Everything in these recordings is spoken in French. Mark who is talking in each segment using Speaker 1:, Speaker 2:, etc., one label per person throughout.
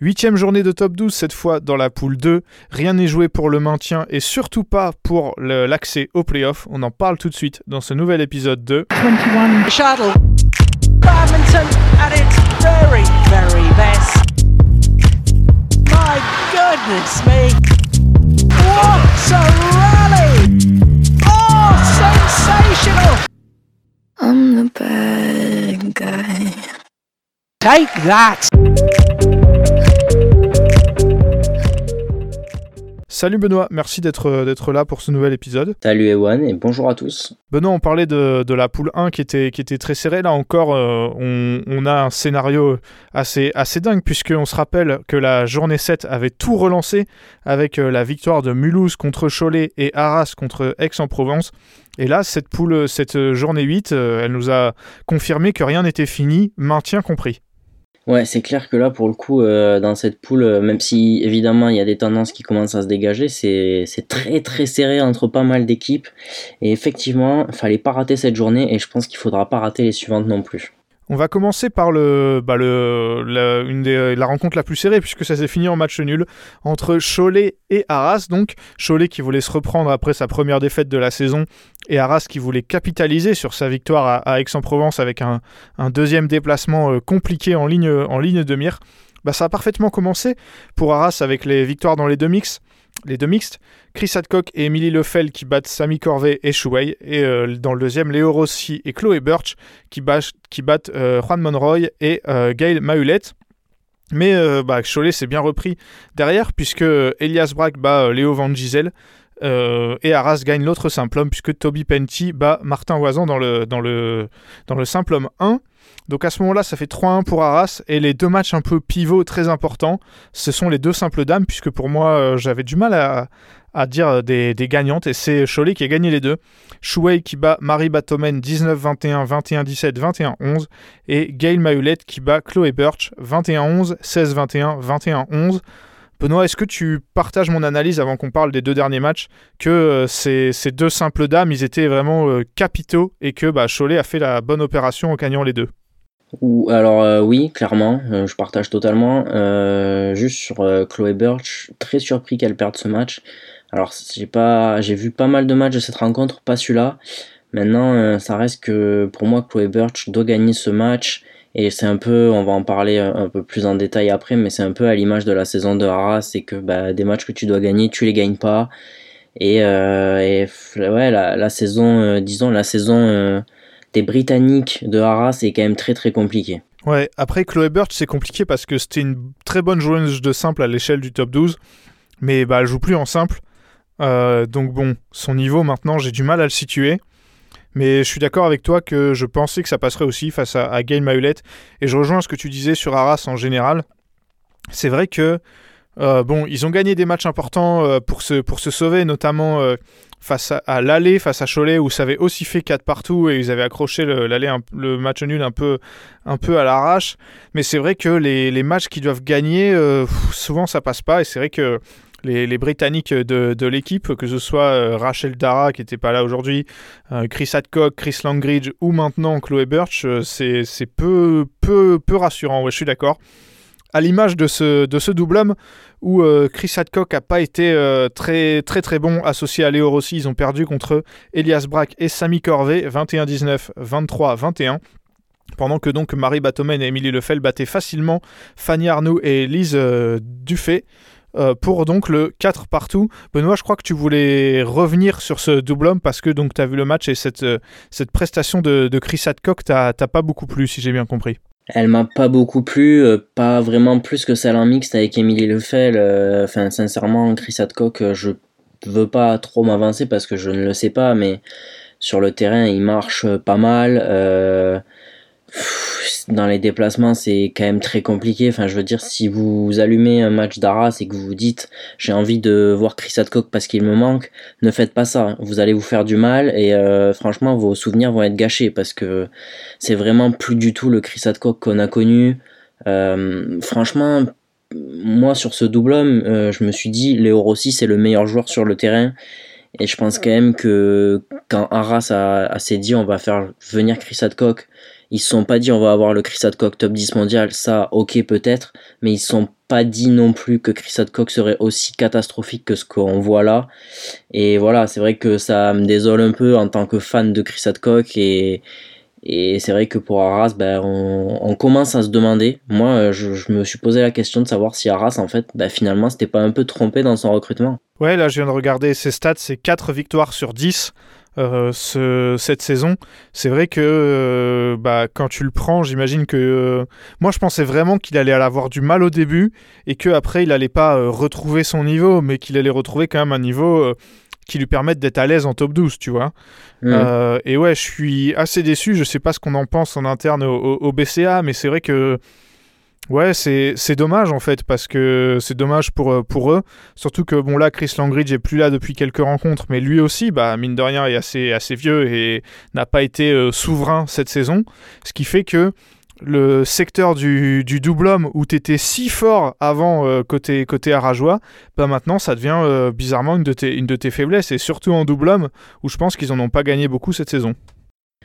Speaker 1: Huitième journée de top 12, cette fois dans la poule 2. Rien n'est joué pour le maintien et surtout pas pour l'accès au playoff. On en parle tout de suite dans ce nouvel épisode de 21 Shuttle. Badminton at its very, very best. My goodness me. What a rally! Oh, sensational! I'm the bad guy. Take that! Salut Benoît, merci d'être d'être là pour ce nouvel épisode.
Speaker 2: Salut Ewan et bonjour à tous.
Speaker 1: Benoît, on parlait de, de la poule 1 qui était, qui était très serrée. Là encore, euh, on, on, a un scénario assez, assez dingue puisqu'on se rappelle que la journée 7 avait tout relancé avec euh, la victoire de Mulhouse contre Cholet et Arras contre Aix-en-Provence. Et là, cette poule, cette journée 8, euh, elle nous a confirmé que rien n'était fini, maintien compris.
Speaker 2: Ouais, c'est clair que là, pour le coup, euh, dans cette poule, euh, même si évidemment il y a des tendances qui commencent à se dégager, c'est très très serré entre pas mal d'équipes. Et effectivement, fallait pas rater cette journée et je pense qu'il faudra pas rater les suivantes non plus.
Speaker 1: On va commencer par le, bah le, la, rencontre la plus serrée, puisque ça s'est fini en match nul entre Cholet et Arras. Donc, Cholet qui voulait se reprendre après sa première défaite de la saison, et Arras qui voulait capitaliser sur sa victoire à, Aix-en-Provence avec un, deuxième déplacement euh, compliqué en ligne, en ligne de mire. Bah, ça a parfaitement commencé pour Arras avec les victoires dans les deux mix les deux mixtes, Chris Hadcock et Emily Lefel qui battent Sami Corvée et Shuwei, et euh, dans le deuxième, Léo Rossi et Chloé Birch qui, battent euh, Juan Monroy et euh, Gail Mahulette. Mais bah, Cholet s'est bien repris derrière puisque Elias Brack bat Léo Van Gisel et Arras gagne l'autre simple homme puisque Toby Penty bat Martin Oisan dans le, dans dans le simple homme 1. Donc à ce moment-là, ça fait 3-1 pour Arras. Et les deux matchs un peu pivots très importants, ce sont les deux simples dames, puisque pour moi, euh, j'avais du mal à, dire des, gagnantes. Et c'est Cholet qui a gagné les deux. Shuwei qui bat Marie Batomen 19-21, 21-17, 21-11. Et Gail Mahulette qui bat Chloé Birch 21-11, 16-21, 21-11. Benoît, est-ce que tu partages mon analyse avant qu'on parle des deux derniers matchs que euh, ces, deux simples dames, ils étaient vraiment euh, capitaux et que bah, Cholet a fait la bonne opération en gagnant les deux?
Speaker 2: Alors euh, oui, clairement, je partage totalement. Juste sur Chloé Birch, très surpris qu'elle perde ce match. Alors j'ai pas, j'ai vu pas mal de matchs de cette rencontre, pas celui-là. Maintenant, ça reste que pour moi, Chloé Birch doit gagner ce match. Et c'est un peu, on va en parler un peu plus en détail après, mais c'est un peu à l'image de la saison de Haras, c'est que bah, des matchs que tu dois gagner, tu les gagnes pas. Et, et ouais, la, saison, disons la saison des Britanniques de Haras, c'est quand même très très compliqué.
Speaker 1: Ouais, après Chloé Birch, c'est compliqué parce que c'était une très bonne joueuse de simple à l'échelle du top 12, mais bah, elle joue plus en simple. Euh, donc bon, son niveau maintenant, j'ai du mal à le situer. Mais je suis d'accord avec toi que je pensais que ça passerait aussi face à, à Gail. Et je rejoins ce que tu disais sur Arras en général. C'est vrai que, euh, bon, ils ont gagné des matchs importants euh, pour, se, pour se sauver, notamment face à, l'aller, face à Cholet, où ça avait aussi fait 4 partout et ils avaient accroché le, match nul un peu, un peu à l'arrache. Mais c'est vrai que les, matchs qui doivent gagner, euh, souvent ça passe pas. Et c'est vrai que les, Britanniques de, l'équipe, que ce soit euh, Rachel Dara qui n'était pas là aujourd'hui, euh, Chris Hadcock, Chris Langridge ou maintenant Chloé Birch, c'est peu, rassurant. Je suis d'accord à l'image de ce, de double homme où euh, Chris Hadcock n'a pas été euh, très très bon associé à Léo Rossi. Ils ont perdu contre Elias Brack et Samy Corvée 21-19, 23-21. Pendant que donc Marie Batomen et Émilie Lefel battaient facilement Fanny Arnoux et Lise euh, Dufay. Pour donc le 4 partout. Benoît, je crois que tu voulais revenir sur ce double homme parce que donc tu as vu le match et cette, cette prestation de, de Chris Hadcock t'as pas beaucoup plu si j'ai bien compris.
Speaker 2: Elle m'a pas beaucoup plu, euh, pas vraiment plus que celle en mixte avec Émilie Lefel. Euh, enfin, sincèrement, Chris Hadcock, euh, je veux pas trop m'avancer parce que je ne le sais pas, mais sur le terrain, il marche pas mal dans les déplacements, c'est quand même très compliqué. Enfin, je veux dire, si vous allumez un match d'Arras et que vous vous dites j'ai envie de voir Chris Hadcock parce qu'il me manque, ne faites pas ça. Vous allez vous faire du mal et euh, franchement, vos souvenirs vont être gâchés parce que c'est vraiment plus du tout le Chris Hadcock qu'on a connu. Euh, franchement, moi sur ce double homme, euh, je me suis dit Léo Rossi c'est le meilleur joueur sur le terrain. Et je pense quand même que quand Arras a, a s'est dit on va faire venir Chris Hadcock ils se sont pas dit on va avoir le Chris Hadcock top 10 mondial, ça ok peut-être, mais ils se sont pas dit non plus que Chris Hadcock serait aussi catastrophique que ce qu'on voit là. Et voilà, c'est vrai que ça me désole un peu en tant que fan de Chris Hadcock et, et c'est vrai que pour Arras, ben, on, commence à se demander. Moi, je, me suis posé la question de savoir si Arras, en fait, ben, finalement, c'était pas un peu trompé dans son recrutement.
Speaker 1: Ouais, là, je viens de regarder ses stats, c'est 4 victoires sur 10. Euh, ce, cette saison. C'est vrai que euh, bah, quand tu le prends, j'imagine que euh, moi je pensais vraiment qu'il allait avoir du mal au début et qu'après il allait pas retrouver son niveau, mais qu'il allait retrouver quand même un niveau qui lui permette d'être à l'aise en top 12, tu vois. Mmh. et ouais, je suis assez déçu. Je sais pas ce qu'on en pense en interne au BCA, mais c'est vrai que Ouais, c'est dommage en fait, parce que c'est dommage pour, euh, pour eux. Surtout que, bon, là, Chris Langridge est plus là depuis quelques rencontres, mais lui aussi, bah, mine de rien, est assez, assez vieux et n'a pas été euh, souverain cette saison. Ce qui fait que le secteur du, du double homme où tu étais si fort avant euh, côté, côté Arajois, bah maintenant ça devient bizarrement une de, tes, faiblesses, et surtout en double homme où je pense qu'ils en ont pas gagné beaucoup cette saison.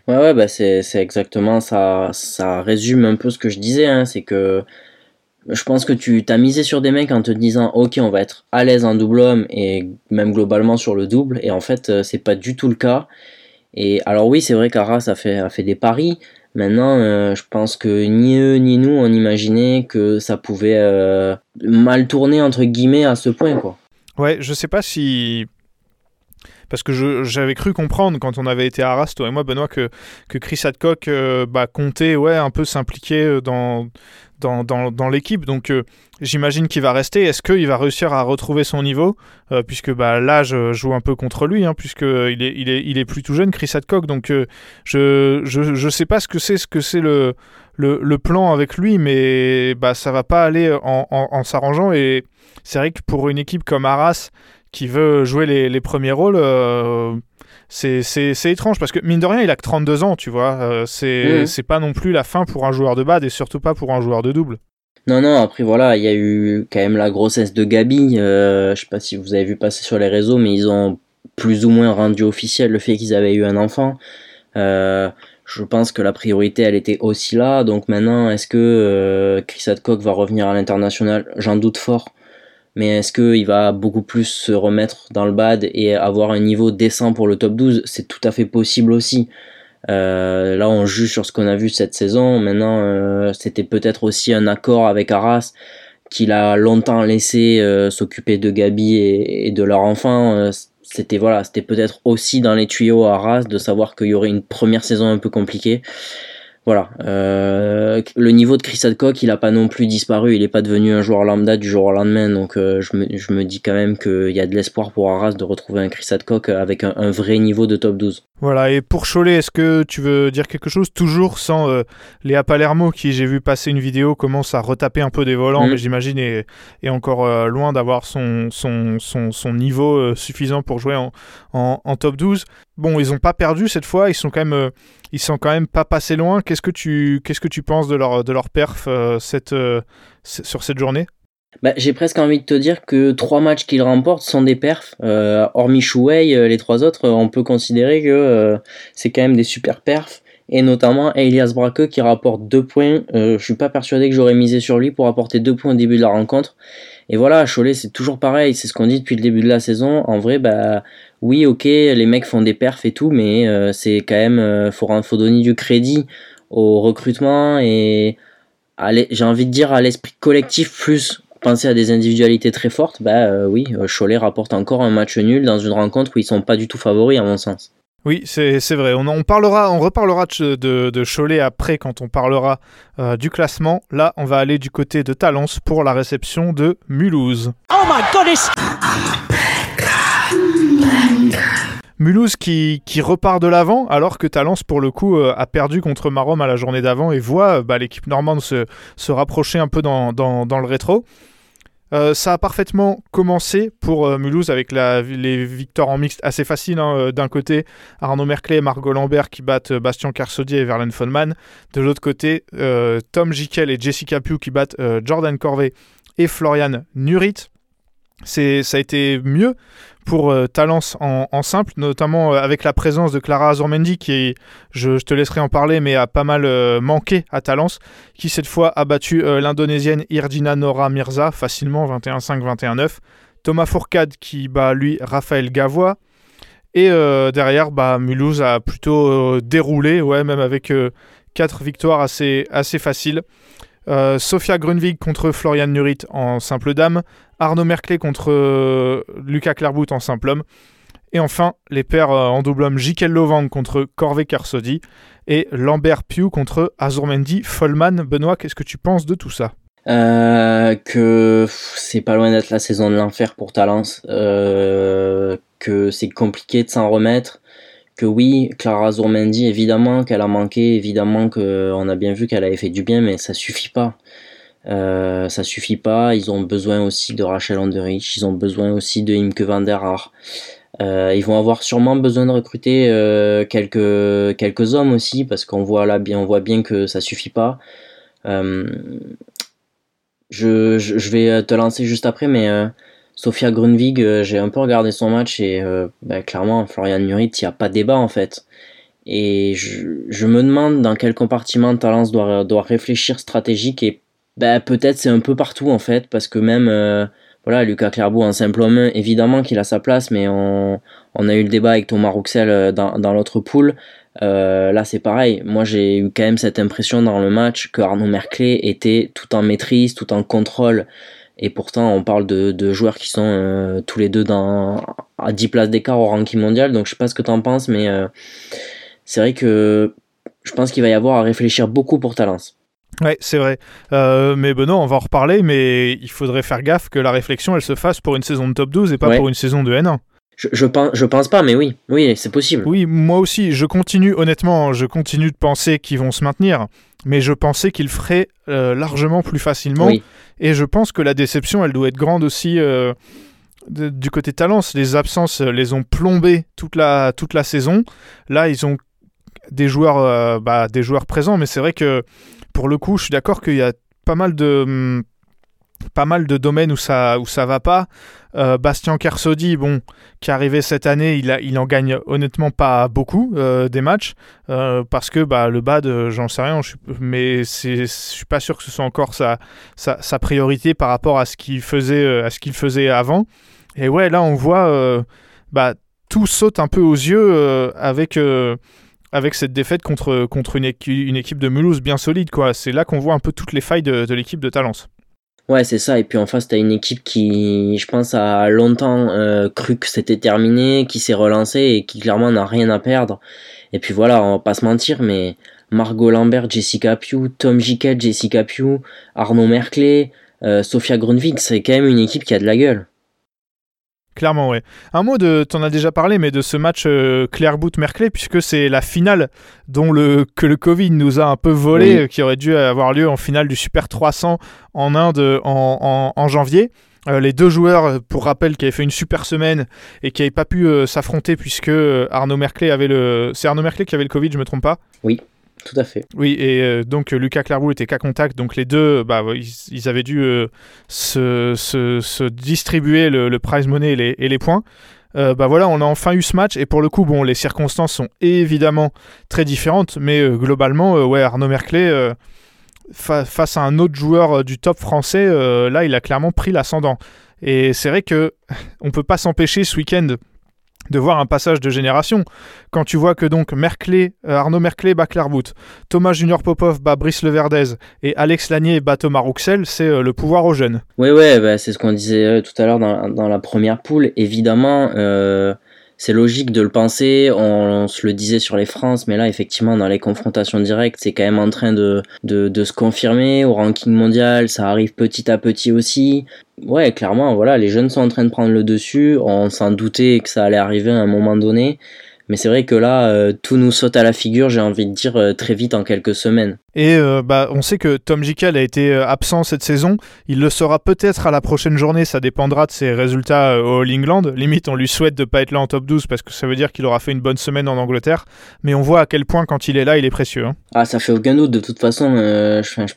Speaker 2: Ouais, ouais, bah c'est, exactement ça. Ça résume un peu ce que je disais. Hein, c'est que je pense que tu t'as misé sur des mecs en te disant ok on va être à l'aise en double homme et même globalement sur le double et en fait euh, c'est pas du tout le cas et alors oui c'est vrai qu'Arras a fait, a fait des paris maintenant euh, je pense que ni eux ni nous on imaginait que ça pouvait euh, mal tourner entre guillemets à ce point quoi
Speaker 1: ouais je sais pas si parce que j'avais cru comprendre quand on avait été à Arras, toi et moi, Benoît, que, que Chris Hadcock euh, bah, comptait ouais, un peu s'impliquer euh, dans, dans, dans, l'équipe. Donc euh, j'imagine qu'il va rester. Est-ce qu'il va réussir à retrouver son niveau Puisque bah, l'âge joue un peu contre lui, hein, puisqu'il est, il est, il est plus tout jeune, Chris Hadcock. Donc je ne je, je sais pas ce que c'est ce que c'est le, le, le, plan avec lui, mais bah, ça va pas aller en, en s'arrangeant. Et c'est vrai que pour une équipe comme Arras, qui veut jouer les, premiers rôles, euh, c'est étrange parce que mine de rien, il a que 32 ans, tu vois. Euh, mhm. c'est pas non plus la fin pour un joueur de bad et surtout pas pour un joueur de double.
Speaker 2: Non, non, après voilà, il y a eu quand même la grossesse de Gabi. Euh, je sais pas si vous avez vu passer sur les réseaux, mais ils ont plus ou moins rendu officiel le fait qu'ils avaient eu un enfant. je pense que la priorité, elle était aussi là. Donc maintenant, est-ce que Chris Hadcock va revenir à l'international? J'en doute fort mais est-ce qu'il va beaucoup plus se remettre dans le bad et avoir un niveau décent pour le top 12 C'est tout à fait possible aussi. Euh, là, on juge sur ce qu'on a vu cette saison. Maintenant, euh, c'était peut-être aussi un accord avec Arras qu'il a longtemps laissé euh, s'occuper de Gabi et, de leur enfant. c'était voilà, c'était peut-être aussi dans les tuyaux à Arras de savoir qu'il y aurait une première saison un peu compliquée voilà. Euh, le niveau de Chris Hadcock, il a pas non plus disparu. Il n'est pas devenu un joueur lambda du jour au lendemain. Donc euh, je, me, je, me, dis quand même qu'il y a de l'espoir pour Arras de retrouver un Chris Hadcock avec un, vrai niveau de top 12.
Speaker 1: Voilà. Et pour Cholet, est-ce que tu veux dire quelque chose? Toujours sans euh, Léa Palermo, qui j'ai vu passer une vidéo, commence à retaper un peu des volants, mm. mais j'imagine est, est, encore euh, loin d'avoir son, son, son, son, niveau suffisant pour jouer en, en, en, top 12. Bon, ils n'ont pas perdu cette fois. Ils sont quand même ils sont quand même pas passés loin. Qu'est-ce que tu, qu'est-ce que tu penses de leur, de leur perf euh, cette, euh, sur cette journée?
Speaker 2: Bah, J'ai presque envie de te dire que trois matchs qu'ils remportent sont des perfs. Euh, hormis Chouei, les trois autres, on peut considérer que c'est quand même des super perfs. Et notamment Elias Braque qui rapporte deux points. je suis pas persuadé que j'aurais misé sur lui pour apporter deux points au début de la rencontre. Et voilà, Cholet, c'est toujours pareil, c'est ce qu'on dit depuis le début de la saison. En vrai, bah, oui, ok, les mecs font des perfs et tout, mais euh, c'est quand même, euh, faut, faut donner du crédit au recrutement et j'ai envie de dire à l'esprit collectif plus penser à des individualités très fortes. Bah euh, oui, Cholet rapporte encore un match nul dans une rencontre où ils sont pas du tout favoris à mon sens.
Speaker 1: Oui, c'est vrai. On, on, parlera, on reparlera de, de, Cholet après quand on parlera du classement. Là, on va aller du côté de Talence pour la réception de Mulhouse. Oh my goodness Mulhouse qui, repart de l'avant alors que Talence pour le coup euh, a perdu contre Marom à la journée d'avant et voit euh, bah, l'équipe normande se, rapprocher un peu dans, le rétro. Euh, ça a parfaitement commencé pour Mulhouse avec les victoires en mixte assez faciles. Hein, d'un côté, Arnaud Merclé et Margot Lambert qui battent Bastien Carsodier et Verlaine Fonman. De l'autre côté, Tom Jikel et Jessica Pugh qui battent Jordan Corvée et Florian Nurit. ça a été mieux pour euh, Talence en, simple, notamment euh, avec la présence de Clara Azurmendi, qui, je, te laisserai en parler, mais a pas mal manqué à Talence, qui cette fois a battu l'Indonésienne Irdina Nora Mirza facilement 21-5, 21-9. Thomas Fourcade qui bat lui Raphaël Gavois. Et derrière, bah, Mulhouse a plutôt déroulé, ouais, même avec quatre victoires assez, assez faciles. Euh, Sofia Grunwig contre Florian Nurit en simple dame, Arnaud Merclé contre euh, Lucas Clairbout en simple homme, et enfin les paires euh, en double homme Jikel Lovang contre Corvé Carsodi et Lambert Piu contre Azurmendi Follman. Benoît, qu'est-ce que tu penses de tout ça?
Speaker 2: Que c'est pas loin d'être la saison de l'enfer pour Talence, que c'est compliqué de s'en remettre. Que oui, Clara Zourmendi, évidemment qu'elle a manqué, évidemment qu'on a bien vu qu'elle avait fait du bien, mais ça suffit pas. Euh, ça suffit pas. Ils ont besoin aussi de Rachel Anderich, ils ont besoin aussi de Imke van der Haar. Euh, ils vont avoir sûrement besoin de recruter euh, quelques quelques hommes aussi parce qu'on voit là bien on voit bien que ça suffit pas. Je, je, je, vais te lancer juste après, mais Sofia Grunwig, j'ai un peu regardé son match et bah, clairement, Florian Nurit, il n'y a pas de débat en fait. Et je, me demande dans quel compartiment Talence doit, doit réfléchir stratégique et bah, peut-être c'est un peu partout en fait, parce que même euh, voilà, Lucas Clairbeau en simple homme, évidemment qu'il a sa place, mais on, on, a eu le débat avec Thomas Rouxel dans, dans l'autre poule. là c'est pareil, moi j'ai eu quand même cette impression dans le match que Arnaud Merclé était tout en maîtrise, tout en contrôle. Et pourtant, on parle de, joueurs qui sont euh, tous les deux dans, à 10 places d'écart au ranking mondial. Donc je sais pas ce que tu en penses, mais euh, c'est vrai que je pense qu'il va y avoir à réfléchir beaucoup pour Talence.
Speaker 1: Ouais, c'est vrai. Euh, mais Benoît, on va en reparler, mais il faudrait faire gaffe que la réflexion, elle se fasse pour une saison de top 12 et pas pour une saison de N1.
Speaker 2: Je, je, pense, je pense pas, mais oui, oui, c'est possible.
Speaker 1: Oui, moi aussi, je continue, honnêtement, je continue de penser qu'ils vont se maintenir, mais je pensais qu'ils feraient largement plus facilement. Oui. Et je pense que la déception, elle doit être grande aussi euh, du côté Talence. Les absences euh, les ont plombés toute la, toute la saison. Là, ils ont des joueurs, euh, bah, des joueurs présents, mais c'est vrai que pour le coup, je suis d'accord qu'il y a pas mal de hum, pas mal de domaines où ça où ça va pas. Euh, Bastien Kersodi, bon, qui est arrivé cette année, il, a, il en gagne honnêtement pas beaucoup euh, des matchs euh, parce que bah, le bad, j'en sais rien, mais je suis pas sûr que ce soit encore sa, sa, priorité par rapport à ce qu'il faisait à ce qu'il faisait avant. Et ouais, là on voit bah, tout saute un peu aux yeux avec avec cette défaite contre, une, équipe de Mulhouse bien solide. quoi. C'est là qu'on voit un peu toutes les failles de, l'équipe de Talence.
Speaker 2: Ouais, c'est ça. Et puis en face, t'as une équipe qui, je pense, a longtemps euh, cru que c'était terminé, qui s'est relancée et qui clairement n'a rien à perdre. Et puis voilà, on va pas se mentir, mais Margot Lambert, Jessica Pugh, Tom Jiquet, Jessica Pugh, Arnaud Merclé, euh, Sophia Grunwig, c'est quand même une équipe qui a de la gueule.
Speaker 1: Clairement, ouais. Un mot de, t'en as déjà parlé, mais de ce match euh, Boot-Merclé, puisque c'est la finale dont le, que le Covid nous a un peu volé, euh, qui aurait dû avoir lieu en finale du Super 300 en Inde en, en, janvier. Euh, les deux joueurs, pour rappel, qui avaient fait une super semaine et qui n'avaient pas pu s'affronter puisque Arnaud Merclé avait le. C'est Arnaud Merclé qui avait le Covid, je me trompe pas?
Speaker 2: Oui. Tout à fait.
Speaker 1: Oui, et euh, donc Lucas Clairbout était cas contact, donc les deux, bah, ils, avaient dû euh, se, distribuer le, prize money et les, points. Euh, bah voilà, on a enfin eu ce match et pour le coup, bon, les circonstances sont évidemment très différentes, mais globalement, ouais, Arnaud Merclé face à un autre joueur du top français, là, il a clairement pris l'ascendant. Et c'est vrai que on peut pas s'empêcher ce week-end de voir un passage de génération. Quand tu vois que donc euh, Arnaud Merclé bat Clairbout, Thomas Junior Popov bat Brice Leverdez et Alex Lanier bat Thomas Rouxel, c'est euh, le pouvoir aux jeunes.
Speaker 2: Oui, ouais, bah, c'est ce qu'on disait euh, tout à l'heure dans, la première poule. Évidemment, c'est logique de le penser, on, se le disait sur les France, mais là, effectivement, dans les confrontations directes, c'est quand même en train de, de, se confirmer au ranking mondial, ça arrive petit à petit aussi. Ouais, clairement, voilà, les jeunes sont en train de prendre le dessus, on s'en doutait que ça allait arriver à un moment donné. Mais c'est vrai que là, euh, tout nous saute à la figure, j'ai envie de dire, euh, très vite en quelques semaines.
Speaker 1: Et euh, bah, on sait que Tom Jikel a été absent cette saison. Il le sera peut-être à la prochaine journée, ça dépendra de ses résultats au All England. Limite, on lui souhaite de ne pas être là en top 12 parce que ça veut dire qu'il aura fait une bonne semaine en Angleterre. Mais on voit à quel point, quand il est là, il est précieux. Hein.
Speaker 2: Ah, ça fait aucun doute. De toute façon, je, je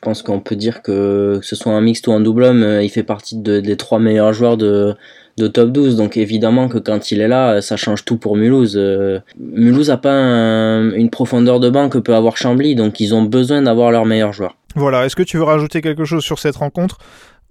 Speaker 2: pense qu'on peut dire que, ce soit un mixte ou un double homme, il fait partie des trois meilleurs joueurs de, top 12. Donc évidemment que quand il est là, ça change tout pour Mulhouse. Mulhouse a pas une profondeur de banc que peut avoir Chambly, donc ils ont besoin d'avoir leurs meilleurs joueurs.
Speaker 1: Voilà, est-ce que tu veux rajouter quelque chose sur cette rencontre?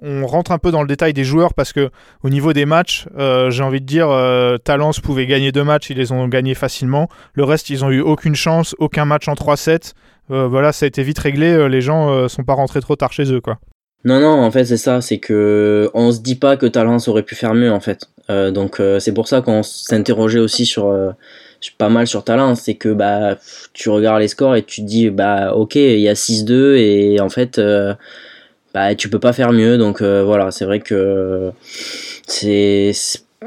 Speaker 1: On rentre un peu dans le détail des joueurs parce que au niveau des matchs, euh, j'ai envie de dire, euh, Talence pouvait gagner deux matchs, ils les ont gagnés facilement. Le reste, ils ont eu aucune chance, aucun match en 3-7. Euh, voilà, ça a été vite réglé. Les gens sont pas rentrés trop tard chez eux, quoi.
Speaker 2: Non, non, en fait, c'est ça. C'est que on se dit pas que Talence aurait pu faire mieux, en fait. donc, c'est pour ça qu'on s'interrogeait aussi sur pas mal sur Talence. C'est que bah, tu regardes les scores et tu te dis, bah, ok, il y a 6-2 et en fait bah, tu peux pas faire mieux. Donc euh, voilà, c'est vrai que c'est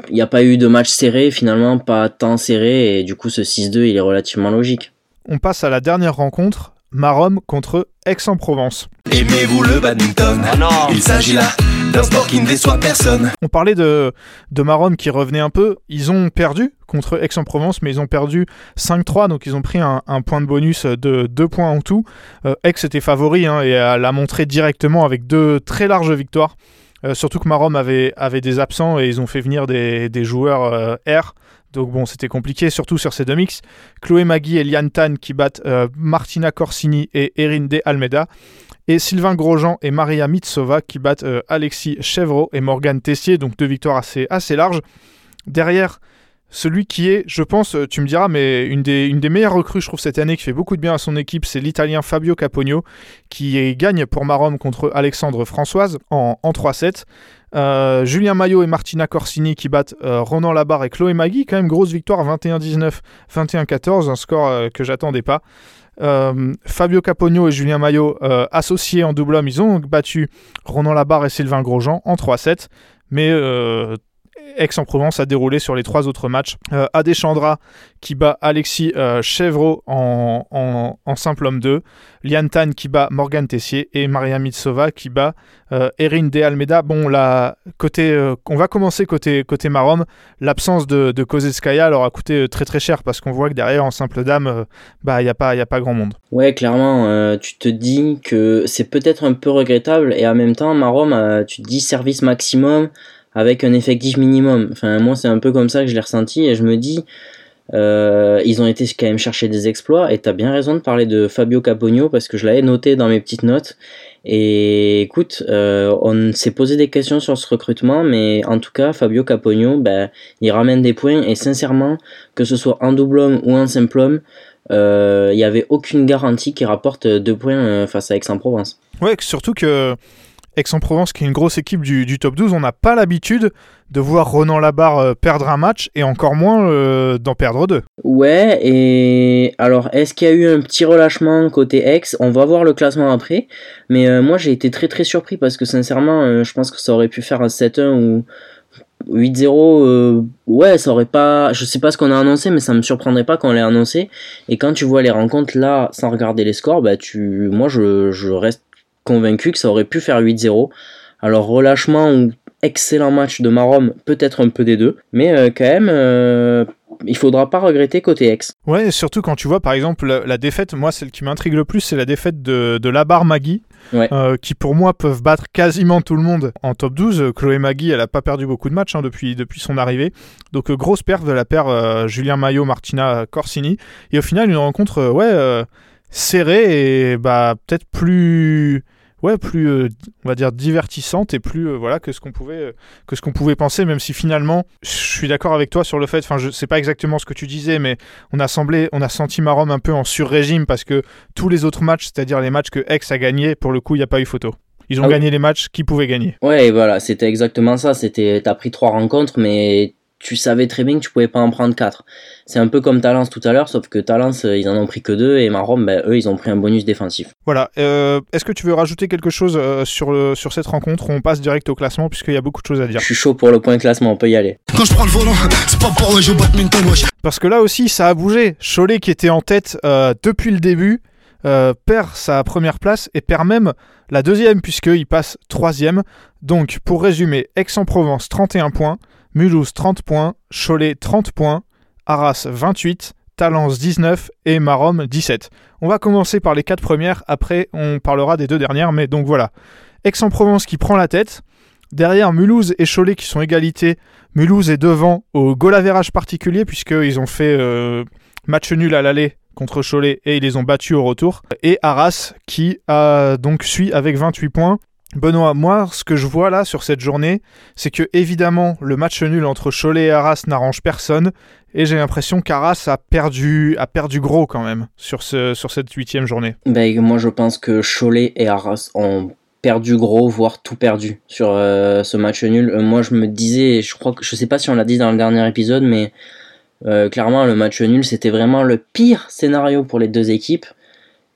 Speaker 2: il n'y a pas eu de match serré finalement, pas tant serré, et du coup ce 6-2 il est relativement logique.
Speaker 1: On passe à la dernière rencontre, Marom contre Aix-en-Provence. Aimez-vous le badminton? Ah Il s'agit là d'un sport qui ne déçoit personne. On parlait de, de Marom qui revenait un peu. Ils ont perdu contre Aix-en-Provence, mais ils ont perdu 5-3, donc ils ont pris un, point de bonus de 2 points en tout. Euh, Aix était favori hein, et l'a montré directement avec deux très larges victoires. Euh, surtout que Marom avait, avait des absents et ils ont fait venir des, joueurs euh, R. Donc bon, c'était compliqué, surtout sur ces deux mix. Chloé Magui et Lian Tan qui battent Martina Corsini et Erin De Almeida. Et Sylvain Grosjean et Maria Mitsova qui battent Alexis Chevreau et Morgane Tessier. Donc deux victoires assez, assez larges. Derrière, celui qui est, je pense, euh, tu me diras, mais une des, une des meilleures recrues, je trouve, cette année, qui fait beaucoup de bien à son équipe, c'est l'Italien Fabio Capogno, qui gagne pour Marom contre Alexandre Françoise en, 3-7. Euh, Julien Maillot et Martina Corsini qui battent euh, Ronan Labarre et Chloé Magui. Quand même, grosse victoire 21-19, 21-14, un score que j'attendais pas. Fabio Capogno et Julien Maillot, associés en double homme, ils ont battu Ronan Labarre et Sylvain Grosjean en 3-7. Mais Aix-en-Provence a déroulé sur les trois autres matchs. Euh, Adeshandra qui bat Alexis euh, Chevreau en, simple homme 2. Lian Tan qui bat Morgan Tessier. Et Maria Mitsova qui bat euh, Erin De Almeida. Bon, la, côté, euh, on va commencer côté, côté Marom. L'absence de, de Kozetskaya leur a coûté très très cher parce qu'on voit que derrière en simple dame, bah, il n'y a, pas, a pas grand monde.
Speaker 2: Ouais, clairement, tu te dis que c'est peut-être un peu regrettable et en même temps, Marom, tu te dis service maximum avec un effectif minimum. Enfin, moi, c'est un peu comme ça que je l'ai ressenti et je me dis, euh, ils ont été quand même chercher des exploits et t'as bien raison de parler de Fabio Capogno parce que je l'avais noté dans mes petites notes. Et écoute, euh, on s'est posé des questions sur ce recrutement, mais en tout cas, Fabio Capogno, ben, il ramène des points et sincèrement, que ce soit en double homme ou en simple homme, euh, il n'y avait aucune garantie qui rapporte deux points face à Aix-en-Provence.
Speaker 1: Ouais, surtout que Aix-en-Provence, qui est une grosse équipe du, top 12, on n'a pas l'habitude de voir Ronan Labarre euh, perdre un match et encore moins euh, d'en perdre deux.
Speaker 2: Ouais, et alors est-ce qu'il y a eu un petit relâchement côté Aix? On va voir le classement après, mais euh, moi j'ai été très très surpris parce que sincèrement, je pense que ça aurait pu faire un 7-1 ou 8-0, ouais, ça aurait pas. Je sais pas ce qu'on a annoncé, mais ça me surprendrait pas qu'on l'ait annoncé. Et quand tu vois les rencontres là, sans regarder les scores, bah tu, moi je, je reste convaincu que ça aurait pu faire 8-0. Alors relâchement ou excellent match de Marom, peut-être un peu des deux, mais euh, quand même, euh, il faudra pas regretter côté ex.
Speaker 1: Ouais, surtout quand tu vois par exemple la, défaite, moi celle qui m'intrigue le plus, c'est la défaite de, de Labar Magui, euh, qui pour moi peuvent battre quasiment tout le monde en top 12. Chloé Magui, elle a pas perdu beaucoup de matchs hein, depuis, depuis son arrivée, donc grosse perte de la paire Julien Maillot, Martina Corsini, et au final une rencontre ouais serrée et bah peut-être plus ouais, plus, euh, on va dire, divertissante et plus, euh, voilà, que ce qu'on pouvait, euh, que ce qu'on pouvait penser, même si finalement, je suis d'accord avec toi sur le fait, enfin, je sais pas exactement ce que tu disais, mais on a semblé, on a senti Marom un peu en sur-régime parce que tous les autres matchs, c'est-à-dire les matchs que Aix a gagné, pour le coup, il n'y a pas eu photo. Ils ont ah gagné les matchs qu'ils pouvaient gagner.
Speaker 2: Ouais, voilà, c'était exactement ça. C'était, t'as pris trois rencontres, mais tu savais très bien que tu pouvais pas en prendre 4. C'est un peu comme Talence tout à l'heure, sauf que Talence, euh, ils en ont pris que 2 et Marom, ben, eux, ils ont pris un bonus défensif.
Speaker 1: Voilà. Euh, est-ce que tu veux rajouter quelque chose euh, sur, sur cette rencontre? Ou on passe direct au classement puisqu'il y a beaucoup de choses à dire
Speaker 2: Je suis chaud pour le point classement, on peut y aller. Quand je prends le volant, c'est pas
Speaker 1: pour jouer badminton, Parce que là aussi, ça a bougé. Cholet qui était en tête depuis le début. perd sa première place et perd même la deuxième puisqu'il passe troisième. Donc pour résumer, Aix-en-Provence 31 points, Mulhouse 30 points, Cholet 30 points, Arras 28, Talence 19 et Marom 17. On va commencer par les quatre premières, après on parlera des deux dernières, mais donc voilà. Aix-en-Provence qui prend la tête. Derrière, Mulhouse et Cholet qui sont égalité. Mulhouse est devant au goal particulier, puisqu'ils ont fait euh, match nul à l'aller contre Cholet et ils les ont battus au retour. Et Arras qui a donc suit avec 28 points. Benoît, moi, ce que je vois là sur cette journée, c'est que évidemment le match nul entre Cholet et Arras n'arrange personne, et j'ai l'impression qu'Arras a perdu, a perdu gros quand même sur, ce, cette huitième journée.
Speaker 2: Ben, moi, je pense que Cholet et Arras ont perdu gros, voire tout perdu sur euh, ce match nul. Euh, moi, je me disais, je crois que je sais pas si on l'a dit dans le dernier épisode, mais euh, clairement, le match nul, c'était vraiment le pire scénario pour les deux équipes.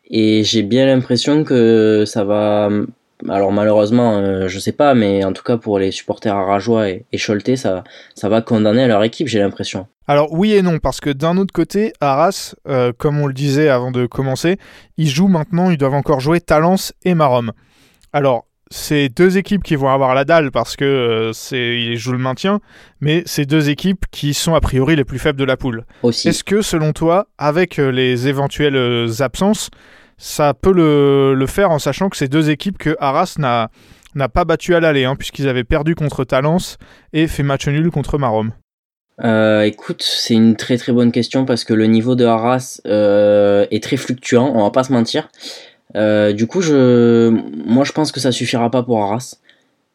Speaker 2: Et j'ai bien l'impression que ça va alors malheureusement, euh, je sais pas, mais en tout cas pour les supporters arageois et, et Choletais, ça, ça va condamner leur équipe, j'ai l'impression.
Speaker 1: Alors oui et non, parce que d'un autre côté, Arras, euh, comme on le disait avant de commencer, ils jouent maintenant, ils doivent encore jouer Talence et Marom. Alors, c'est deux équipes qui vont avoir la dalle parce que euh, c'est ils jouent le maintien, mais c'est deux équipes qui sont a priori les plus faibles de la poule. Est-ce que selon toi, avec les éventuelles absences, ça peut le, faire en sachant que c'est deux équipes que Arras n'a, pas battu à l'aller, hein, puisqu'ils avaient perdu contre Talence et fait match nul contre Marom.
Speaker 2: Euh, écoute, c'est une très très bonne question parce que le niveau de Arras euh, est très fluctuant, on va pas se mentir. Euh, du coup, je, moi je pense que ça suffira pas pour Arras.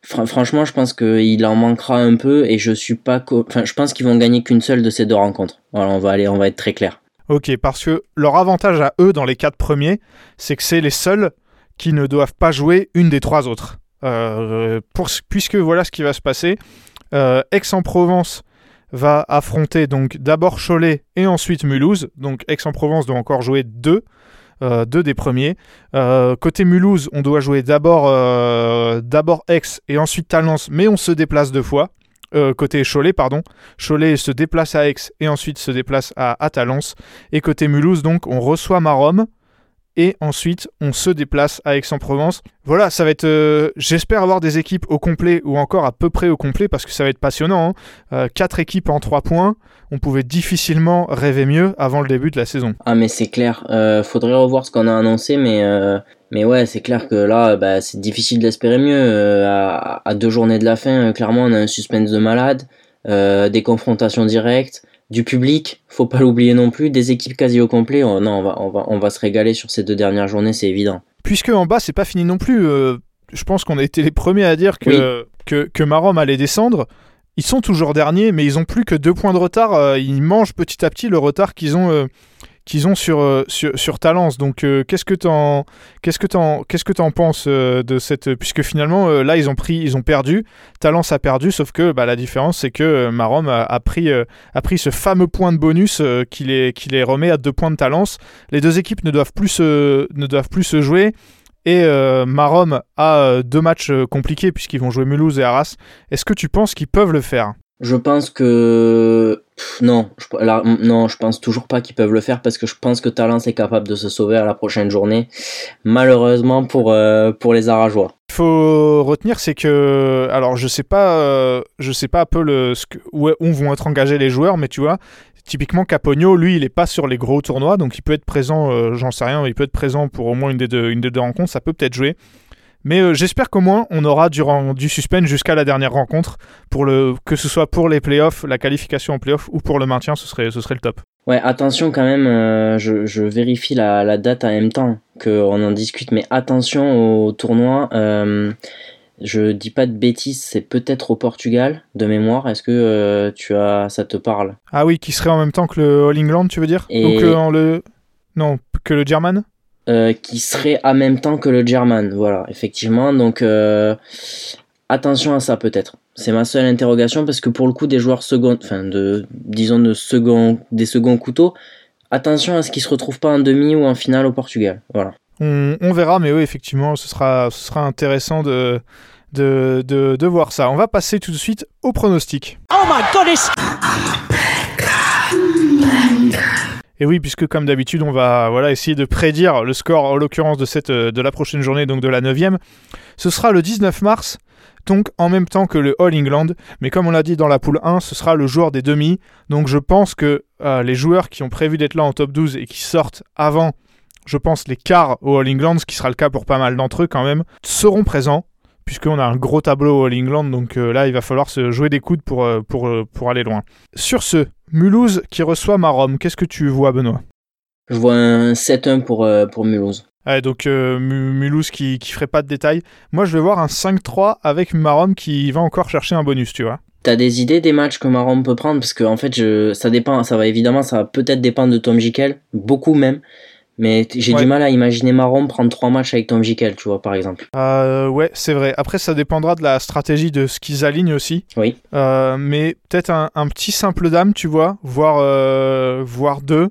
Speaker 2: franchement, je pense qu'il en manquera un peu et je suis pas, enfin, je pense qu'ils vont gagner qu'une seule de ces deux rencontres. Voilà, on on va être très clair.
Speaker 1: Ok, parce que leur avantage à eux dans les quatre premiers, c'est que c'est les seuls qui ne doivent pas jouer une des trois autres. Euh, puisque voilà ce qui va se passer. Euh, Aix-en-Provence va affronter donc d'abord Cholet et ensuite Mulhouse. Donc Aix-en-Provence doit encore jouer deux, euh, deux des premiers. côté Mulhouse, on doit jouer d'abord d'abord Aix et ensuite Talence, mais on se déplace deux fois. Euh, côté Cholet, pardon. Cholet se déplace à Aix et ensuite se déplace à, Talence. Et côté Mulhouse, donc, on reçoit Marom et ensuite on se déplace à Aix-en-Provence. Voilà, ça va être. Euh, j'espère avoir des équipes au complet ou encore à peu près au complet parce que ça va être passionnant. Hein. Euh, quatre équipes en trois points, on pouvait difficilement rêver mieux avant le début de la saison.
Speaker 2: Ah mais c'est clair. faudrait revoir ce qu'on a annoncé, mais mais ouais, c'est clair que là, bah, c'est difficile d'espérer mieux. Euh, à, deux journées de la fin, euh, clairement, on a un suspense de malade, euh, des confrontations directes, du public, faut pas l'oublier non plus, des équipes quasi au complet. Oh, non, on va, on, va, on va se régaler sur ces deux dernières journées, c'est évident.
Speaker 1: Puisque en bas, c'est pas fini non plus. je pense qu'on a été les premiers à dire que, que, que Marom allait descendre. Ils sont toujours derniers, mais ils ont plus que deux points de retard. ils mangent petit à petit le retard qu'ils ont qu'ils ont sur, euh, sur, sur, Talence. Donc, euh, qu'est-ce que tu en, qu'est-ce que en, qu'est-ce que en penses euh, de cette. Puisque finalement, là, ils ont, pris, ils ont perdu. Talence a perdu, sauf que bah, la différence, c'est que Marom a, pris, a pris ce fameux point de bonus qui, les, qui les remet à deux points de Talence. Les deux équipes ne doivent plus se, ne doivent plus se jouer. Et Marom a deux matchs compliqués puisqu'ils vont jouer Mulhouse et Arras. Est-ce que tu penses qu'ils peuvent le faire?
Speaker 2: Je pense que non, je, non, je pense toujours pas qu'ils peuvent le faire parce que je pense que Talence est capable de se sauver à la prochaine journée. Malheureusement pour euh, pour les Arageois.
Speaker 1: Il faut retenir c'est que alors je sais pas euh, je sais pas un peu le où, vont être engagés les joueurs mais tu vois typiquement Capogno lui il est pas sur les gros tournois donc il peut être présent euh, j'en sais rien il peut être présent pour au moins une des deux une des deux rencontres ça peut peut-être jouer mais euh, j'espère qu'au moins on aura du, du suspense jusqu'à la dernière rencontre, pour le, que ce soit pour les playoffs, la qualification en playoffs ou pour le maintien, ce serait, ce serait le top.
Speaker 2: Ouais, attention quand même, euh, je, je, vérifie la, la, date en même temps qu'on en discute, mais attention au tournoi. Euh, je dis pas de bêtises, c'est peut-être au Portugal de mémoire. Est-ce que tu as, ça te parle?
Speaker 1: Ah oui, qui serait en même temps que le All England, tu veux dire? Donc le non que le German?
Speaker 2: Euh, qui serait en même temps que le German. Voilà, effectivement. Donc euh, attention à ça peut-être. C'est ma seule interrogation parce que pour le coup des joueurs second, enfin de disons de second, des seconds couteaux, attention à ce qu'ils se retrouvent pas en demi ou en finale au Portugal. Voilà.
Speaker 1: On, verra, mais oui, effectivement, ce sera, ce sera intéressant de, de, de, de voir ça. On va passer tout de suite au pronostic. Oh my goodness! Et oui, puisque comme d'habitude, on va voilà, essayer de prédire le score, en l'occurrence de, cette, euh, de la prochaine journée, donc de la 9 Ce sera le 19 mars. donc en même temps que le All England. Mais comme on l'a dit dans la poule 1, ce sera le joueur des demi. Donc je pense que euh, les joueurs qui ont prévu d'être là en top 12 et qui sortent avant, je pense, les quarts au All England, ce qui sera le cas pour pas mal d'entre eux quand même, seront présents. Puisqu'on a un gros tableau au All England, donc euh, là il va falloir se jouer des coudes pour, euh, pour, pour aller loin. Sur ce, Mulhouse qui reçoit Marom, qu'est-ce que tu vois Benoît?
Speaker 2: Je vois un 7-1 pour, pour Mulhouse.
Speaker 1: Ouais, donc euh, Mulhouse qui, qui ferait pas de détails. Moi, je vais voir un 5-3 avec Marom qui va encore chercher un bonus, tu vois.
Speaker 2: T'as des idées des matchs que Marom peut prendre? Parce que en fait, je, ça dépend, ça va évidemment, ça va peut-être dépendre de Tom Jikel, beaucoup même. Mais j'ai du mal à imaginer Marom prendre trois matchs avec Tom Jikel, tu vois, par exemple.
Speaker 1: Euh, ouais, c'est vrai. Après, ça dépendra de la stratégie de ce qu'ils alignent aussi.
Speaker 2: Oui.
Speaker 1: Euh, mais peut-être un, un, petit simple dame, tu vois, voire, euh, voire deux.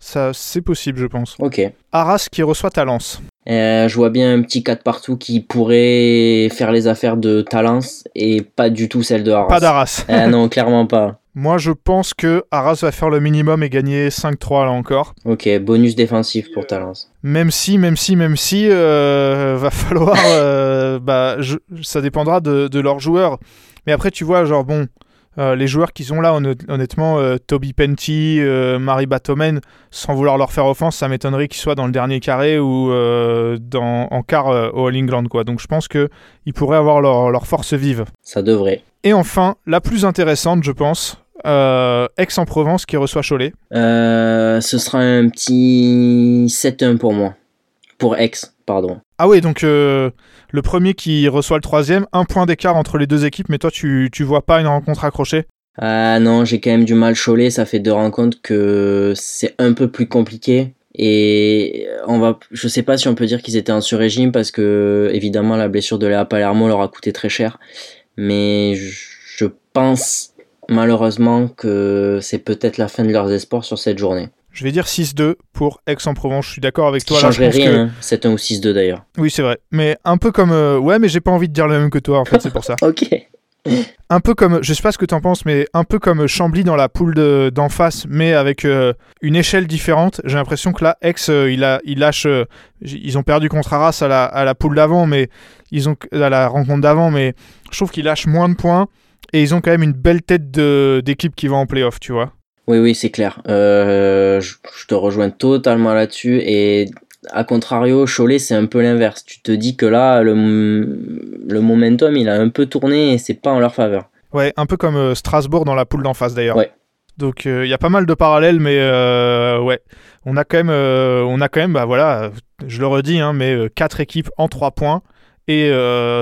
Speaker 1: Ça, c'est possible, je pense.
Speaker 2: Ok.
Speaker 1: Arras qui reçoit Talence.
Speaker 2: Euh, je vois bien un petit 4 partout qui pourrait faire les affaires de Talence et pas du tout celle de Arras.
Speaker 1: Pas d'Arras.
Speaker 2: euh, non, clairement pas.
Speaker 1: Moi, je pense que Arras va faire le minimum et gagner 5-3 là encore.
Speaker 2: Ok, bonus défensif pour Talence.
Speaker 1: Même si, même si, même si, euh, va falloir. Euh, bah, je, ça dépendra de, de leurs joueurs. Mais après, tu vois, genre, bon, euh, les joueurs qui sont là, honnêtement, euh, Toby Penty, euh, Marie Batomen, sans vouloir leur faire offense, ça m'étonnerait qu'ils soient dans le dernier carré ou euh, dans, en quart au All England. Quoi. Donc je pense qu'ils pourraient avoir leur, leur, force vive.
Speaker 2: Ça devrait.
Speaker 1: Et enfin, la plus intéressante, je pense, Aix-en-Provence qui reçoit Cholet.
Speaker 2: ce sera un petit 7-1 pour moi. Pour Aix, pardon.
Speaker 1: Ah oui, donc euh, le premier qui reçoit le troisième, un point d'écart entre les deux équipes, mais toi tu, tu vois pas une rencontre accrochée?
Speaker 2: Ah non, j'ai quand même du mal Cholet, ça fait deux rencontres que c'est un peu plus compliqué. Et on va, je sais pas si on peut dire qu'ils étaient en sur-régime parce que évidemment la blessure de Léa Palermo leur a coûté très cher. Mais je pense malheureusement que c'est peut-être la fin de leurs espoirs sur cette journée.
Speaker 1: Je vais dire 6-2 pour Aix-en-Provence. Je suis d'accord avec toi.
Speaker 2: Ça changerait rien. Que... 7-1 ou 6-2 d'ailleurs.
Speaker 1: Oui, c'est vrai. Mais un peu comme. Euh... Ouais, mais j'ai pas envie de dire le même que toi, en fait, c'est pour ça.
Speaker 2: ok.
Speaker 1: Un peu comme, je sais pas ce que t'en penses, mais un peu comme Chambly dans la poule d'en de, face, mais avec euh, une échelle différente. J'ai l'impression que là, Aix, euh, il, a, il lâche. Euh, ils ont perdu contre Arras à la, à la poule d'avant, mais ils ont à la rencontre d'avant, mais je trouve qu'ils lâchent moins de points et ils ont quand même une belle tête d'équipe qui va en playoff, tu vois.
Speaker 2: Oui, oui, c'est clair. Euh, je, je, te rejoins totalement là-dessus. Et à contrario, Cholet, c'est un peu l'inverse. Tu te dis que là, le, le momentum, il a un peu tourné et c'est pas en leur faveur.
Speaker 1: Ouais, un peu comme euh, Strasbourg dans la poule d'en face d'ailleurs.
Speaker 2: Ouais.
Speaker 1: Donc il euh, y a pas mal de parallèles, mais euh, ouais, on a quand même, on a quand même, bah voilà, je le redis, hein, mais quatre équipes en trois points et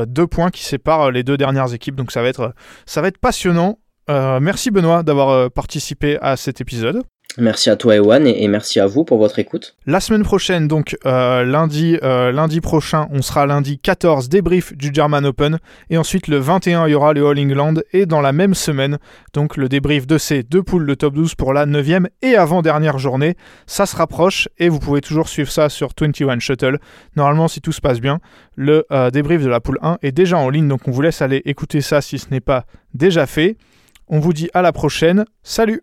Speaker 1: deux points qui séparent les deux dernières équipes. Donc ça va être, ça va être passionnant. Euh, merci Benoît d'avoir euh, participé à cet épisode.
Speaker 2: Merci à toi Ewan et, merci à vous pour votre écoute.
Speaker 1: La semaine prochaine, donc euh, lundi, euh, lundi prochain, on sera lundi 14 débrief du German Open et ensuite le 21 il y aura le All England et dans la même semaine donc le débrief de ces deux poules de top 12 pour la 9e et avant-dernière journée. Ça se rapproche et vous pouvez toujours suivre ça sur 21 Shuttle. Normalement si tout se passe bien, le euh, débrief de la poule 1 est déjà en ligne donc on vous laisse aller écouter ça si ce n'est pas déjà fait. On vous dit à la prochaine. Salut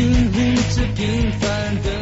Speaker 3: 经历着平凡的